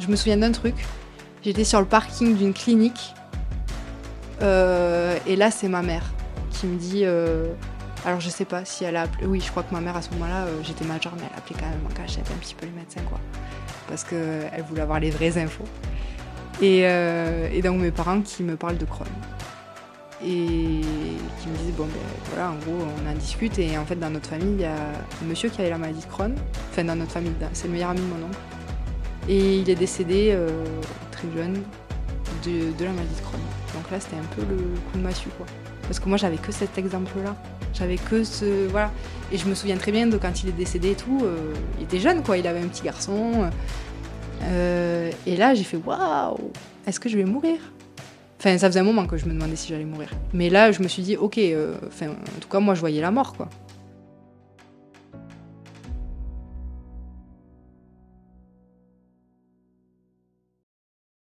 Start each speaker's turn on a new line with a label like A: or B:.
A: je me souviens d'un truc. J'étais sur le parking d'une clinique. euh, et là, c'est ma mère qui me dit. euh, alors, je sais pas si elle a appelé. Oui, je crois que ma mère, à ce moment-là, euh, j'étais majeure, mais elle appelait quand même en cachette un petit peu les médecins, quoi? Parce qu'elle voulait avoir les vraies infos. Et, et donc, mes parents qui me parlent de Crohn. Et qui me disent, bon, ben voilà, en gros, on en discute. Et en fait, dans notre famille, il y a un monsieur qui avait la maladie de Crohn. Enfin, dans notre famille, c'est le meilleur ami de mon oncle. Et il est décédé euh, très jeune de, la maladie de Crohn. Donc là, c'était un peu le coup de massue, quoi. Parce que moi, j'avais que cet exemple-là. J'avais que ce. Voilà. Et je me souviens très bien de quand il est décédé et tout. euh, il était jeune, quoi. Il avait un petit garçon. Euh, et là, j'ai fait waouh, est-ce que je vais mourir? Enfin, ça faisait un moment que je me demandais si j'allais mourir. Mais là, je me suis dit, ok, enfin, en tout cas, moi, je voyais la mort, quoi.